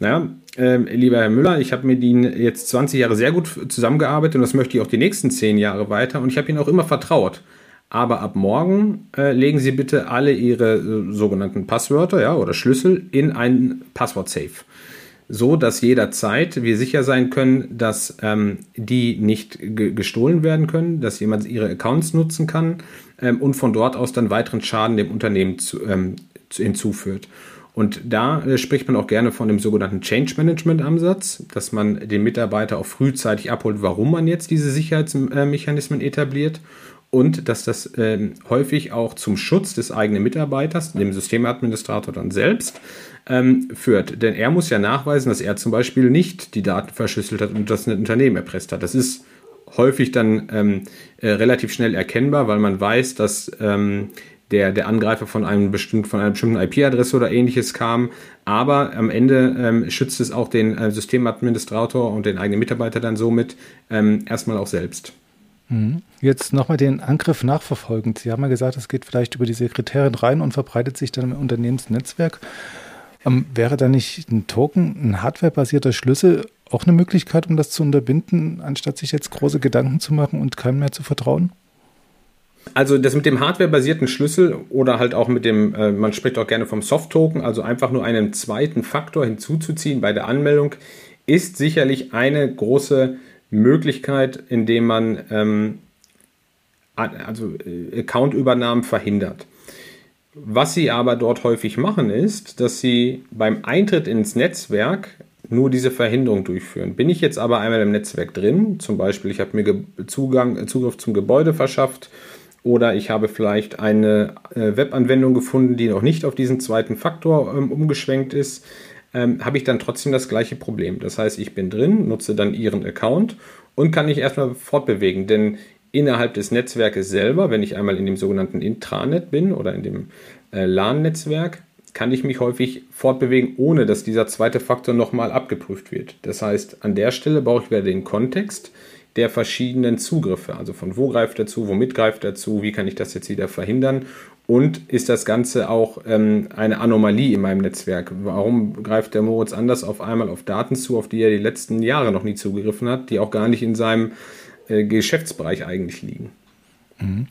naja, äh, lieber Herr Müller, ich habe mit Ihnen jetzt 20 Jahre sehr gut zusammengearbeitet und das möchte ich auch die nächsten 10 Jahre weiter und ich habe Ihnen auch immer vertraut aber ab morgen äh, legen Sie bitte alle Ihre äh, sogenannten Passwörter ja, oder Schlüssel in ein Passwort-Safe. So dass jederzeit wir sicher sein können, dass ähm, die nicht gestohlen werden können, dass jemand ihre Accounts nutzen kann ähm, und von dort aus dann weiteren Schaden dem Unternehmen zu, ähm, zu hinzuführt. Und da äh, spricht man auch gerne von dem sogenannten Change Management Ansatz, dass man den Mitarbeiter auch frühzeitig abholt, warum man jetzt diese Sicherheitsmechanismen etabliert und dass das äh, häufig auch zum Schutz des eigenen Mitarbeiters, dem Systemadministrator dann selbst, ähm, führt. Denn er muss ja nachweisen, dass er zum Beispiel nicht die Daten verschlüsselt hat und das ein Unternehmen erpresst hat. Das ist häufig dann ähm, äh, relativ schnell erkennbar, weil man weiß, dass ähm, der, der Angreifer von, einem bestimmt, von einer bestimmten IP-Adresse oder ähnliches kam. Aber am Ende ähm, schützt es auch den äh, Systemadministrator und den eigenen Mitarbeiter dann somit ähm, erstmal auch selbst. Mhm. Jetzt nochmal den Angriff nachverfolgend. Sie haben ja gesagt, es geht vielleicht über die Sekretärin rein und verbreitet sich dann im Unternehmensnetzwerk. Ähm, wäre da nicht ein Token, ein hardwarebasierter Schlüssel auch eine Möglichkeit, um das zu unterbinden, anstatt sich jetzt große Gedanken zu machen und keinem mehr zu vertrauen? Also das mit dem hardwarebasierten Schlüssel oder halt auch mit dem, äh, man spricht auch gerne vom Soft-Token, also einfach nur einen zweiten Faktor hinzuzuziehen bei der Anmeldung, ist sicherlich eine große Möglichkeit, indem man ähm, also äh, Accountübernahmen verhindert. Was sie aber dort häufig machen, ist, dass sie beim Eintritt ins Netzwerk nur diese Verhinderung durchführen. Bin ich jetzt aber einmal im Netzwerk drin, zum Beispiel ich habe mir Zugang, Zugriff zum Gebäude verschafft oder ich habe vielleicht eine äh, Webanwendung gefunden, die noch nicht auf diesen zweiten Faktor ähm, umgeschwenkt ist, ähm, habe ich dann trotzdem das gleiche Problem. Das heißt, ich bin drin, nutze dann Ihren Account und kann mich erstmal fortbewegen, denn innerhalb des Netzwerkes selber, wenn ich einmal in dem sogenannten Intranet bin oder in dem äh, LAN-Netzwerk, kann ich mich häufig fortbewegen, ohne dass dieser zweite Faktor nochmal abgeprüft wird. Das heißt, an der Stelle brauche ich wieder den Kontext, der verschiedenen Zugriffe. Also von wo greift er zu, womit greift er zu, wie kann ich das jetzt wieder verhindern und ist das Ganze auch ähm, eine Anomalie in meinem Netzwerk? Warum greift der Moritz anders auf einmal auf Daten zu, auf die er die letzten Jahre noch nie zugegriffen hat, die auch gar nicht in seinem äh, Geschäftsbereich eigentlich liegen? Mhm.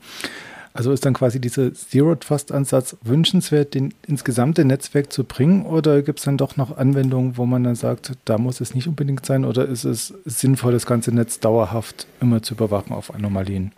Also ist dann quasi dieser Zero-Trust-Ansatz wünschenswert, den ins gesamte Netzwerk zu bringen? Oder gibt es dann doch noch Anwendungen, wo man dann sagt, da muss es nicht unbedingt sein? Oder ist es sinnvoll, das ganze Netz dauerhaft immer zu überwachen auf Anomalien?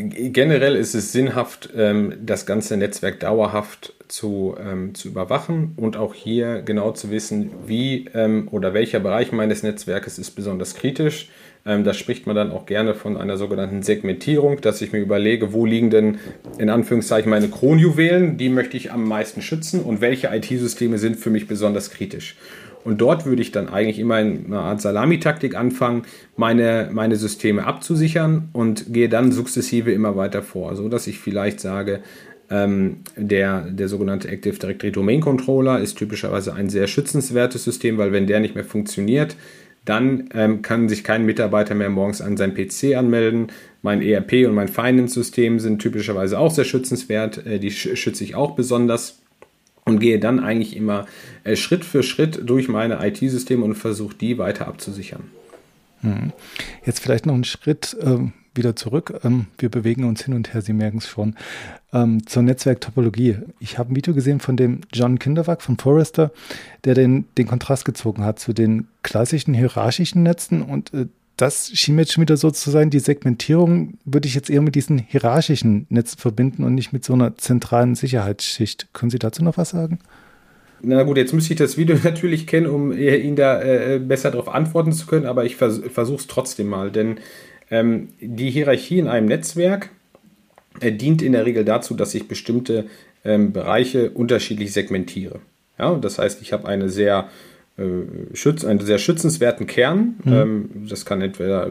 Generell ist es sinnhaft, ähm, das ganze Netzwerk dauerhaft zu, ähm, zu überwachen und auch hier genau zu wissen, wie ähm, oder welcher Bereich meines Netzwerkes ist besonders kritisch da spricht man dann auch gerne von einer sogenannten Segmentierung, dass ich mir überlege, wo liegen denn in Anführungszeichen meine Kronjuwelen, die möchte ich am meisten schützen und welche IT-Systeme sind für mich besonders kritisch. Und dort würde ich dann eigentlich immer in einer Art Salamitaktik anfangen, meine, meine Systeme abzusichern und gehe dann sukzessive immer weiter vor, so dass ich vielleicht sage, ähm, der, der sogenannte Active Directory Domain Controller ist typischerweise ein sehr schützenswertes System, weil wenn der nicht mehr funktioniert, dann ähm, kann sich kein Mitarbeiter mehr morgens an seinem PC anmelden. Mein ERP und mein Finance-System sind typischerweise auch sehr schützenswert. Äh, die sch schütze ich auch besonders und gehe dann eigentlich immer äh, Schritt für Schritt durch meine IT-Systeme und versuche die weiter abzusichern. Hm. Jetzt vielleicht noch einen Schritt ähm, wieder zurück. Ähm, wir bewegen uns hin und her, Sie merken es schon. Ähm, zur Netzwerktopologie. Ich habe ein Video gesehen von dem John Kinderwack von Forrester, der den, den Kontrast gezogen hat zu den klassischen hierarchischen Netzen und äh, das schien mir jetzt schon wieder so zu sein, die Segmentierung würde ich jetzt eher mit diesen hierarchischen Netzen verbinden und nicht mit so einer zentralen Sicherheitsschicht. Können Sie dazu noch was sagen? Na gut, jetzt müsste ich das Video natürlich kennen, um Ihnen da äh, besser darauf antworten zu können, aber ich vers versuche es trotzdem mal, denn ähm, die Hierarchie in einem Netzwerk äh, dient in der Regel dazu, dass ich bestimmte ähm, Bereiche unterschiedlich segmentiere. Ja, das heißt, ich habe eine sehr schütz, einen sehr schützenswerten Kern. Mhm. Ähm, das kann entweder äh,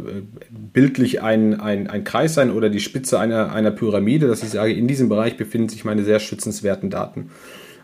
bildlich ein, ein, ein Kreis sein oder die Spitze einer, einer Pyramide, dass ich sage, in diesem Bereich befinden sich meine sehr schützenswerten Daten.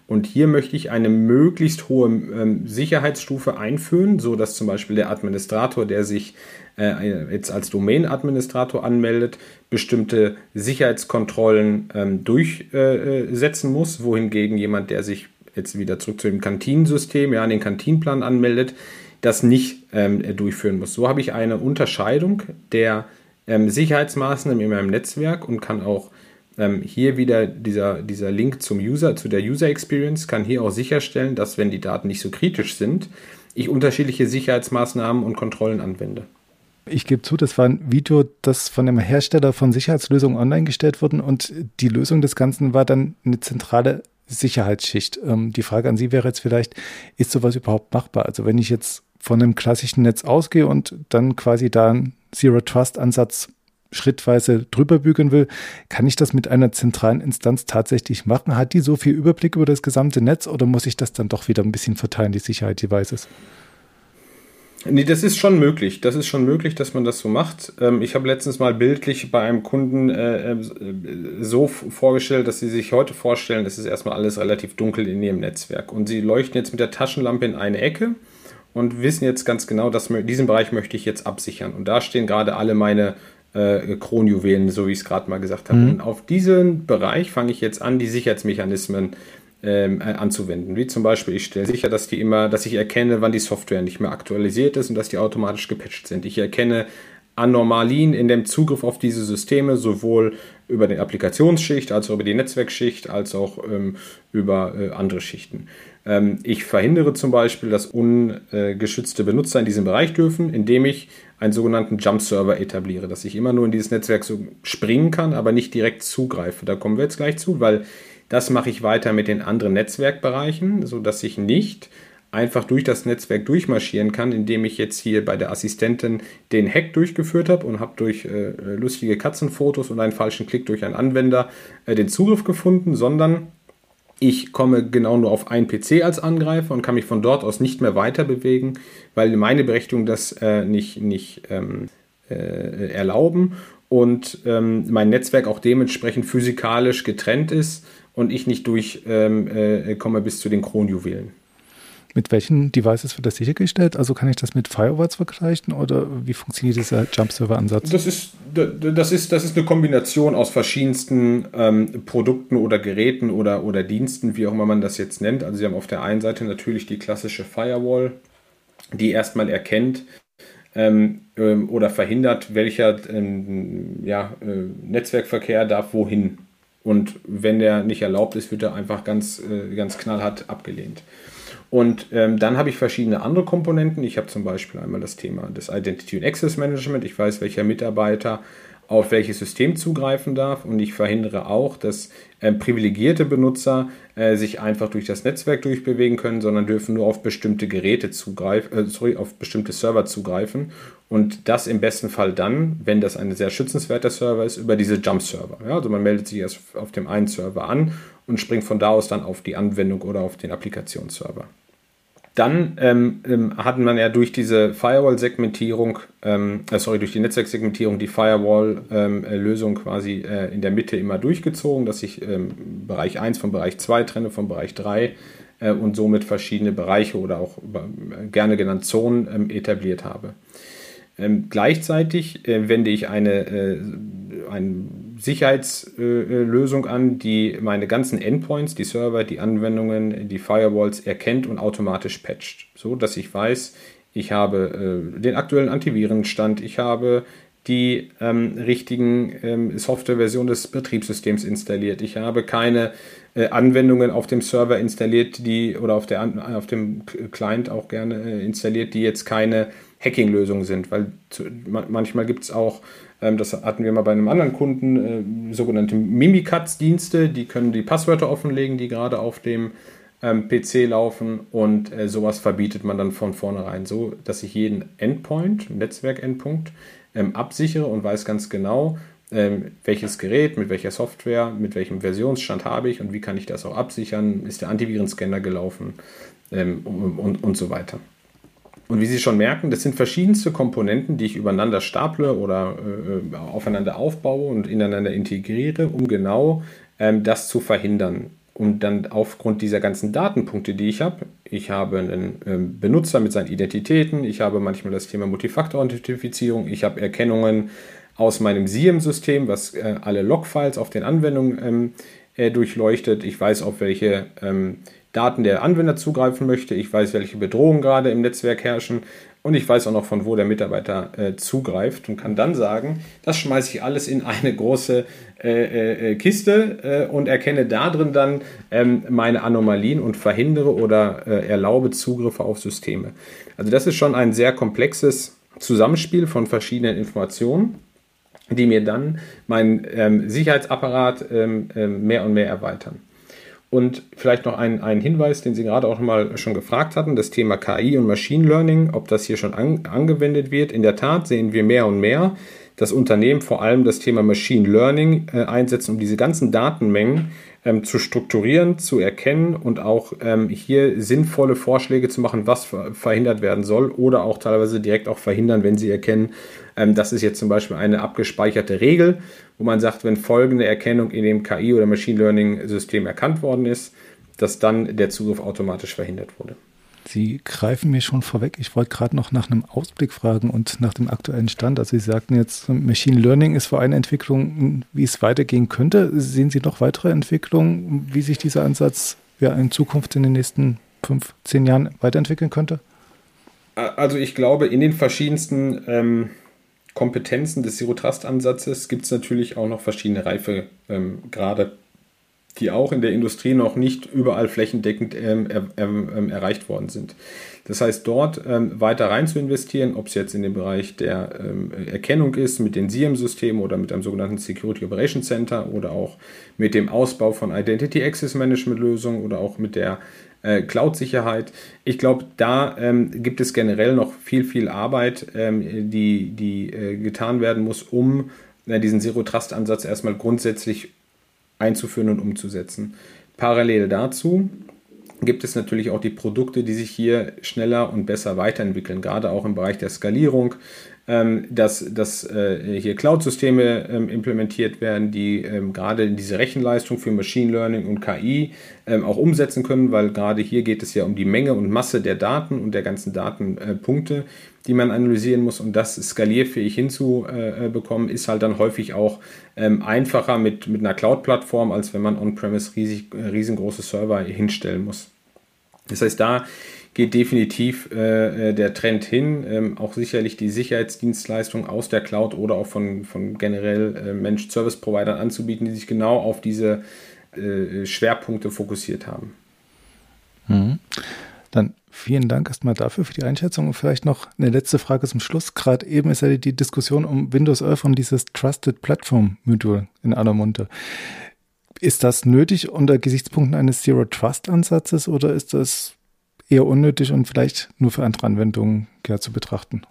Und hier möchte ich eine möglichst hohe ähm, Sicherheitsstufe einführen, so dass zum Beispiel der Administrator, der sich äh, jetzt als Domain-Administrator anmeldet, bestimmte Sicherheitskontrollen ähm, durchsetzen äh, muss, wohingegen jemand, der sich jetzt wieder zurück zu dem Kantinensystem, ja, den Kantinenplan anmeldet, das nicht ähm, durchführen muss. So habe ich eine Unterscheidung der ähm, Sicherheitsmaßnahmen in meinem Netzwerk und kann auch ähm, hier wieder dieser, dieser Link zum User, zu der User Experience, kann hier auch sicherstellen, dass wenn die Daten nicht so kritisch sind, ich unterschiedliche Sicherheitsmaßnahmen und Kontrollen anwende. Ich gebe zu, das war ein Video, das von einem Hersteller von Sicherheitslösungen online gestellt wurde und die Lösung des Ganzen war dann eine zentrale Sicherheitsschicht. Ähm, die Frage an Sie wäre jetzt vielleicht, ist sowas überhaupt machbar? Also wenn ich jetzt von einem klassischen Netz ausgehe und dann quasi da einen Zero-Trust-Ansatz schrittweise drüber bügeln will, kann ich das mit einer zentralen Instanz tatsächlich machen? Hat die so viel Überblick über das gesamte Netz oder muss ich das dann doch wieder ein bisschen verteilen, die Sicherheit Devices? Nee, das ist schon möglich. Das ist schon möglich, dass man das so macht. Ähm, ich habe letztens mal bildlich bei einem Kunden äh, äh, so vorgestellt, dass sie sich heute vorstellen, es ist erstmal alles relativ dunkel in ihrem Netzwerk. Und sie leuchten jetzt mit der Taschenlampe in eine Ecke und wissen jetzt ganz genau, dass diesen Bereich möchte ich jetzt absichern. Und da stehen gerade alle meine äh, Kronjuwelen, so wie ich es gerade mal gesagt habe. Mhm. Und auf diesen Bereich fange ich jetzt an, die Sicherheitsmechanismen ähm, äh, anzuwenden. Wie zum Beispiel, ich stelle sicher, dass die immer, dass ich erkenne, wann die Software nicht mehr aktualisiert ist und dass die automatisch gepatcht sind. Ich erkenne Anomalien in dem Zugriff auf diese Systeme, sowohl über die Applikationsschicht, als auch über die Netzwerkschicht, als auch ähm, über äh, andere Schichten. Ähm, ich verhindere zum Beispiel, dass ungeschützte Benutzer in diesem Bereich dürfen, indem ich einen sogenannten Jump-Server etabliere, dass ich immer nur in dieses Netzwerk so springen kann, aber nicht direkt zugreife. Da kommen wir jetzt gleich zu, weil das mache ich weiter mit den anderen Netzwerkbereichen, sodass ich nicht einfach durch das Netzwerk durchmarschieren kann, indem ich jetzt hier bei der Assistentin den Hack durchgeführt habe und habe durch äh, lustige Katzenfotos und einen falschen Klick durch einen Anwender äh, den Zugriff gefunden, sondern ich komme genau nur auf einen PC als Angreifer und kann mich von dort aus nicht mehr weiter bewegen, weil meine Berechtigung das äh, nicht, nicht ähm, äh, erlauben und ähm, mein Netzwerk auch dementsprechend physikalisch getrennt ist und ich nicht durchkomme ähm, äh, bis zu den Kronjuwelen. mit welchen Devices wird das sichergestellt? Also kann ich das mit Firewalls vergleichen oder wie funktioniert dieser Jump-Server-Ansatz? Das ist, das, ist, das ist eine Kombination aus verschiedensten ähm, Produkten oder Geräten oder, oder Diensten, wie auch immer man das jetzt nennt. Also Sie haben auf der einen Seite natürlich die klassische Firewall, die erstmal erkennt, ähm, ähm, oder verhindert, welcher ähm, ja, äh, Netzwerkverkehr darf wohin. Und wenn der nicht erlaubt ist, wird er einfach ganz, äh, ganz knallhart abgelehnt. Und ähm, dann habe ich verschiedene andere Komponenten. Ich habe zum Beispiel einmal das Thema des Identity and Access Management. Ich weiß, welcher Mitarbeiter auf welches System zugreifen darf und ich verhindere auch, dass äh, privilegierte Benutzer äh, sich einfach durch das Netzwerk durchbewegen können, sondern dürfen nur auf bestimmte Geräte zugreifen, äh, sorry, auf bestimmte Server zugreifen und das im besten Fall dann, wenn das ein sehr schützenswerter Server ist, über diese Jump-Server. Ja, also man meldet sich erst auf dem einen Server an und springt von da aus dann auf die Anwendung oder auf den Applikationsserver. Dann ähm, ähm, hatten man ja durch diese Firewall-Segmentierung, ähm, äh, sorry, durch die Netzwerksegmentierung die Firewall-Lösung ähm, quasi äh, in der Mitte immer durchgezogen, dass ich ähm, Bereich 1 von Bereich 2 trenne, von Bereich 3 äh, und somit verschiedene Bereiche oder auch äh, gerne genannt Zonen ähm, etabliert habe. gleichzeitig äh, wende ich eine, äh, eine Sicherheitslösung an, die meine ganzen Endpoints, die Server, die Anwendungen, die Firewalls erkennt und automatisch patcht. So dass ich weiß, ich habe äh, den aktuellen Antivirenstand, ich habe die ähm, richtigen ähm, Softwareversion des Betriebssystems installiert. Ich habe keine äh, Anwendungen auf dem Server installiert, die oder auf, der, auf dem Client auch gerne äh, installiert, die jetzt keine Hacking-Lösungen sind, weil zu, manchmal gibt es auch das hatten wir mal bei einem anderen Kunden, äh, sogenannte Mimikatz-Dienste, die können die Passwörter offenlegen, die gerade auf dem ähm, PC laufen und äh, sowas verbietet man dann von vornherein so, dass ich jeden Endpoint, Netzwerk-Endpunkt, ähm, absichere und weiß ganz genau, ähm, welches Gerät, mit welcher Software, mit welchem Versionsstand habe ich und wie kann ich das auch absichern, ist der Antivirenscanner gelaufen ähm, und, und, und so weiter. Und wie Sie schon merken, das sind verschiedenste Komponenten, die ich übereinander staple oder äh, aufeinander aufbaue und ineinander integriere, um genau ähm, das zu verhindern. Und dann aufgrund dieser ganzen Datenpunkte, die ich habe, ich habe einen ähm, Benutzer mit seinen Identitäten, ich habe manchmal das Thema Multifaktor-Authentifizierung, ich habe Erkennungen aus meinem SIEM-System, was äh, alle Logfiles auf den Anwendungen ähm, äh, durchleuchtet. Ich weiß, auf welche ähm, Daten der Anwender zugreifen möchte. Ich weiß, welche Bedrohungen gerade im Netzwerk herrschen. Und ich weiß auch noch, von wo der Mitarbeiter äh, zugreift und kann dann sagen, das schmeiße ich alles in eine große äh, äh, äh Kiste äh, und erkenne darin dann ähm, meine Anomalien und verhindere oder äh, erlaube Zugriffe auf Systeme. Also das ist schon ein sehr komplexes Zusammenspiel von verschiedenen Informationen, die mir dann meinen ähm, Sicherheitsapparat ähm, ähm mehr und mehr erweitern. Und vielleicht noch ein, ein Hinweis, den Sie gerade auch mal schon gefragt hatten, das Thema KI und Machine Learning, ob das hier schon an, angewendet wird. In der Tat sehen wir mehr und mehr, dass Unternehmen vor allem das Thema Machine Learning äh, einsetzen, um diese ganzen Datenmengen ähm, zu strukturieren, zu erkennen und auch ähm, hier sinnvolle Vorschläge zu machen, was ver verhindert werden soll oder auch teilweise direkt auch verhindern, wenn sie erkennen, das ist jetzt zum Beispiel eine abgespeicherte Regel, wo man sagt, wenn folgende Erkennung in dem KI- oder Machine Learning-System erkannt worden ist, dass dann der Zugriff automatisch verhindert wurde. Sie greifen mir schon vorweg. Ich wollte gerade noch nach einem Ausblick fragen und nach dem aktuellen Stand. Also Sie sagten jetzt, Machine Learning ist vor einer Entwicklung, wie es weitergehen könnte. Sehen Sie noch weitere Entwicklungen, wie sich dieser Ansatz ja in Zukunft in den nächsten fünf, zehn Jahren weiterentwickeln könnte? Also ich glaube, in den verschiedensten ähm, Kompetenzen des Zero Trust Ansatzes gibt es natürlich auch noch verschiedene Reifegrade, ähm, die auch in der Industrie noch nicht überall flächendeckend ähm, er, ähm, erreicht worden sind. Das heißt, dort ähm, weiter rein zu investieren, ob es jetzt in dem Bereich der ähm, Erkennung ist, mit den SIEM-Systemen oder mit einem sogenannten Security Operations Center oder auch mit dem Ausbau von Identity Access Management Lösungen oder auch mit der äh, Cloud-Sicherheit. Ich glaube, da ähm, gibt es generell noch viel, viel Arbeit, ähm, die, die äh, getan werden muss, um äh, diesen Zero-Trust-Ansatz erstmal grundsätzlich einzuführen und umzusetzen. Parallel dazu gibt es natürlich auch die Produkte, die sich hier schneller und besser weiterentwickeln, gerade auch im Bereich der Skalierung, ähm, dass, dass äh, hier Cloud-Systeme ähm, implementiert werden, die ähm, gerade diese Rechenleistung für Machine Learning und KI ähm, auch umsetzen können, weil gerade hier geht es ja um die Menge und Masse der Daten und der ganzen Datenpunkte, die man analysieren muss. Und das skalierfähig hinzubekommen, ist halt dann häufig auch ähm, einfacher mit, mit einer Cloud-Plattform, als wenn man on-premise äh, riesengroße Server hinstellen muss. Das heißt, da geht definitiv äh, äh, der Trend hin. Ähm, auch sicherlich die Sicherheitsdienstleistung aus der Cloud oder auch von, von generell äh, Managed Service Providern anzubieten, die sich genau auf diese äh, Schwerpunkte fokussiert haben. Mhm. Dann vielen Dank erstmal dafür für die Einschätzung und vielleicht noch eine letzte Frage zum Schluss. Gerade eben ist ja die Diskussion um Windows 11 und dieses Trusted Platform Modul in aller Munde. Ist das nötig unter Gesichtspunkten eines Zero Trust Ansatzes oder ist das eher unnötig und vielleicht nur für andere Anwendungen ja, zu betrachten.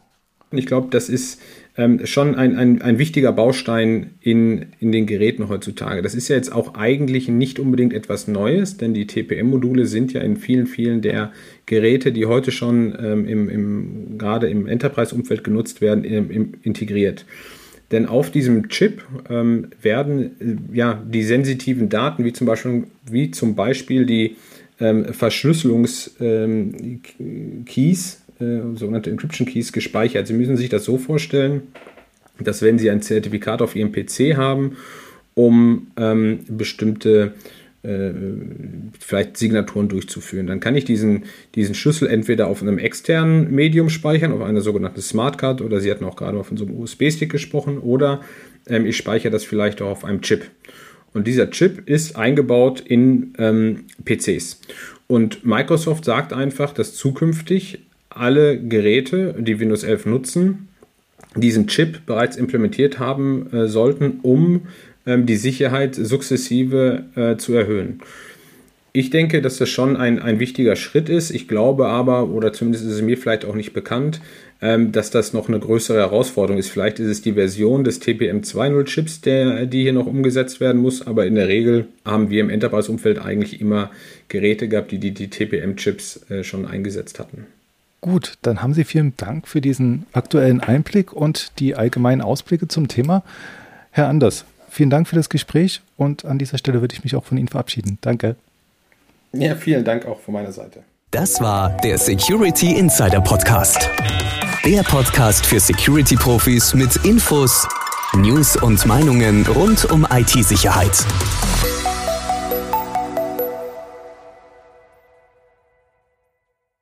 Ich glaube, das ist ähm, schon ein, ein, ein wichtiger Baustein in, in den Geräten heutzutage. Das ist ja jetzt auch eigentlich nicht unbedingt etwas Neues, denn die TPM-Module sind ja in vielen, vielen der Geräte, die heute schon ähm, im, im, gerade im Enterprise-Umfeld genutzt werden, im, im, integriert. Denn auf diesem Chip ähm, werden äh, ja die sensitiven Daten, wie zum Beispiel, wie zum Beispiel die ähm, Verschlüsselungskeys, ähm, äh, sogenannte Encryption Keys, gespeichert. Sie müssen sich das so vorstellen, dass wenn Sie ein Zertifikat auf Ihrem PC haben, um ähm, bestimmte äh, vielleicht Signaturen durchzuführen. Dann kann ich diesen, diesen Schlüssel entweder auf einem externen Medium speichern, auf einer sogenannten Smartcard oder Sie hatten auch gerade mal von so einem USB-Stick gesprochen oder ähm, ich speichere das vielleicht auch auf einem Chip. Und dieser Chip ist eingebaut in ähm, PCs. Und Microsoft sagt einfach, dass zukünftig alle Geräte, die Windows 11 nutzen, diesen Chip bereits implementiert haben äh, sollten, um ähm, die Sicherheit sukzessive äh, zu erhöhen. Ich denke, dass das schon ein, ein wichtiger Schritt ist. Ich glaube aber, oder zumindest ist es mir vielleicht auch nicht bekannt, dass das noch eine größere Herausforderung ist. Vielleicht ist es die Version des TPM 2.0 Chips, der, die hier noch umgesetzt werden muss, aber in der Regel haben wir im Enterprise-Umfeld eigentlich immer Geräte gehabt, die die, die TPM-Chips äh, schon eingesetzt hatten. Gut, dann haben Sie vielen Dank für diesen aktuellen Einblick und die allgemeinen Ausblicke zum Thema. Herr Anders, vielen Dank für das Gespräch und an dieser Stelle würde ich mich auch von Ihnen verabschieden. Danke. Ja, vielen Dank auch von meiner Seite. Das war der Security Insider Podcast. Der Podcast für Security-Profis mit Infos, News und Meinungen rund um IT-Sicherheit.